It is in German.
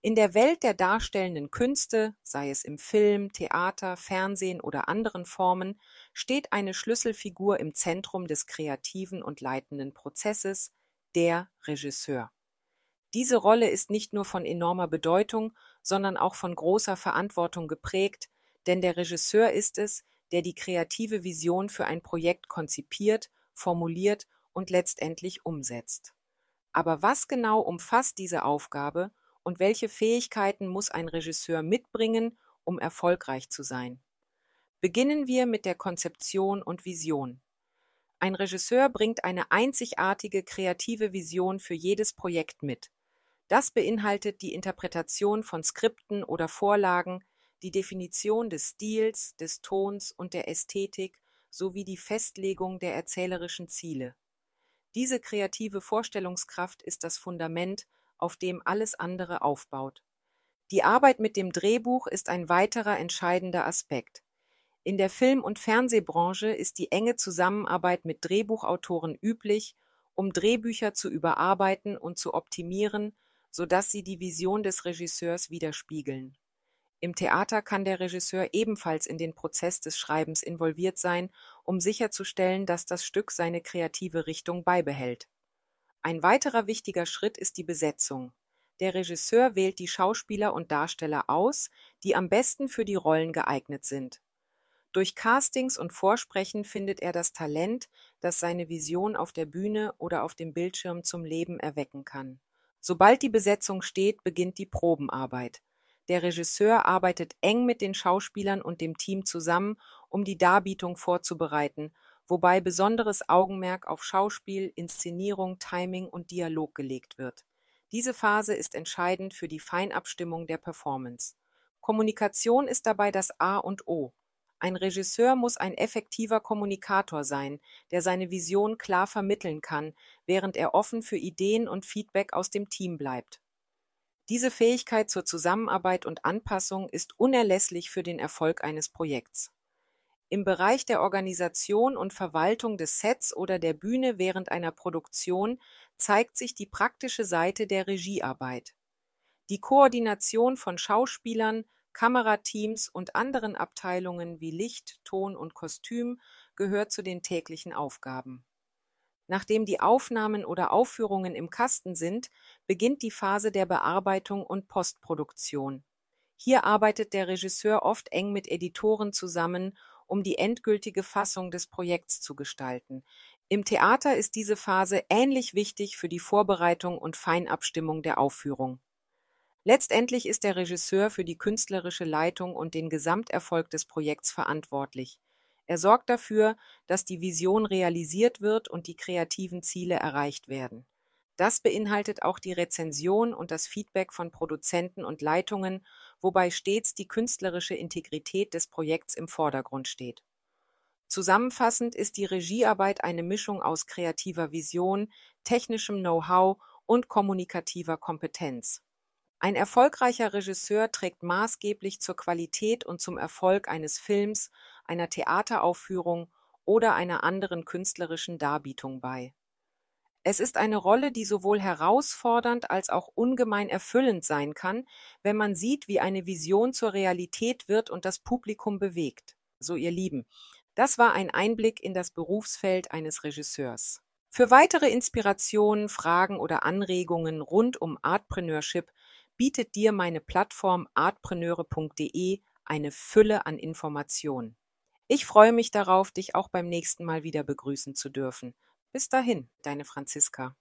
In der Welt der darstellenden Künste, sei es im Film, Theater, Fernsehen oder anderen Formen, steht eine Schlüsselfigur im Zentrum des kreativen und leitenden Prozesses, der Regisseur. Diese Rolle ist nicht nur von enormer Bedeutung, sondern auch von großer Verantwortung geprägt, denn der Regisseur ist es, der die kreative Vision für ein Projekt konzipiert, formuliert und letztendlich umsetzt. Aber was genau umfasst diese Aufgabe und welche Fähigkeiten muss ein Regisseur mitbringen, um erfolgreich zu sein? Beginnen wir mit der Konzeption und Vision. Ein Regisseur bringt eine einzigartige kreative Vision für jedes Projekt mit. Das beinhaltet die Interpretation von Skripten oder Vorlagen, die Definition des Stils, des Tons und der Ästhetik sowie die Festlegung der erzählerischen Ziele. Diese kreative Vorstellungskraft ist das Fundament, auf dem alles andere aufbaut. Die Arbeit mit dem Drehbuch ist ein weiterer entscheidender Aspekt. In der Film- und Fernsehbranche ist die enge Zusammenarbeit mit Drehbuchautoren üblich, um Drehbücher zu überarbeiten und zu optimieren, sodass sie die Vision des Regisseurs widerspiegeln. Im Theater kann der Regisseur ebenfalls in den Prozess des Schreibens involviert sein, um sicherzustellen, dass das Stück seine kreative Richtung beibehält. Ein weiterer wichtiger Schritt ist die Besetzung. Der Regisseur wählt die Schauspieler und Darsteller aus, die am besten für die Rollen geeignet sind. Durch Castings und Vorsprechen findet er das Talent, das seine Vision auf der Bühne oder auf dem Bildschirm zum Leben erwecken kann. Sobald die Besetzung steht, beginnt die Probenarbeit. Der Regisseur arbeitet eng mit den Schauspielern und dem Team zusammen, um die Darbietung vorzubereiten wobei besonderes Augenmerk auf Schauspiel, Inszenierung, Timing und Dialog gelegt wird. Diese Phase ist entscheidend für die Feinabstimmung der Performance. Kommunikation ist dabei das A und O. Ein Regisseur muss ein effektiver Kommunikator sein, der seine Vision klar vermitteln kann, während er offen für Ideen und Feedback aus dem Team bleibt. Diese Fähigkeit zur Zusammenarbeit und Anpassung ist unerlässlich für den Erfolg eines Projekts. Im Bereich der Organisation und Verwaltung des Sets oder der Bühne während einer Produktion zeigt sich die praktische Seite der Regiearbeit. Die Koordination von Schauspielern, Kamerateams und anderen Abteilungen wie Licht, Ton und Kostüm gehört zu den täglichen Aufgaben. Nachdem die Aufnahmen oder Aufführungen im Kasten sind, beginnt die Phase der Bearbeitung und Postproduktion. Hier arbeitet der Regisseur oft eng mit Editoren zusammen um die endgültige Fassung des Projekts zu gestalten. Im Theater ist diese Phase ähnlich wichtig für die Vorbereitung und Feinabstimmung der Aufführung. Letztendlich ist der Regisseur für die künstlerische Leitung und den Gesamterfolg des Projekts verantwortlich. Er sorgt dafür, dass die Vision realisiert wird und die kreativen Ziele erreicht werden. Das beinhaltet auch die Rezension und das Feedback von Produzenten und Leitungen, wobei stets die künstlerische Integrität des Projekts im Vordergrund steht. Zusammenfassend ist die Regiearbeit eine Mischung aus kreativer Vision, technischem Know-how und kommunikativer Kompetenz. Ein erfolgreicher Regisseur trägt maßgeblich zur Qualität und zum Erfolg eines Films, einer Theateraufführung oder einer anderen künstlerischen Darbietung bei. Es ist eine Rolle, die sowohl herausfordernd als auch ungemein erfüllend sein kann, wenn man sieht, wie eine Vision zur Realität wird und das Publikum bewegt. So ihr Lieben, das war ein Einblick in das Berufsfeld eines Regisseurs. Für weitere Inspirationen, Fragen oder Anregungen rund um Artpreneurship bietet dir meine Plattform artpreneure.de eine Fülle an Informationen. Ich freue mich darauf, dich auch beim nächsten Mal wieder begrüßen zu dürfen. Bis dahin, deine Franziska.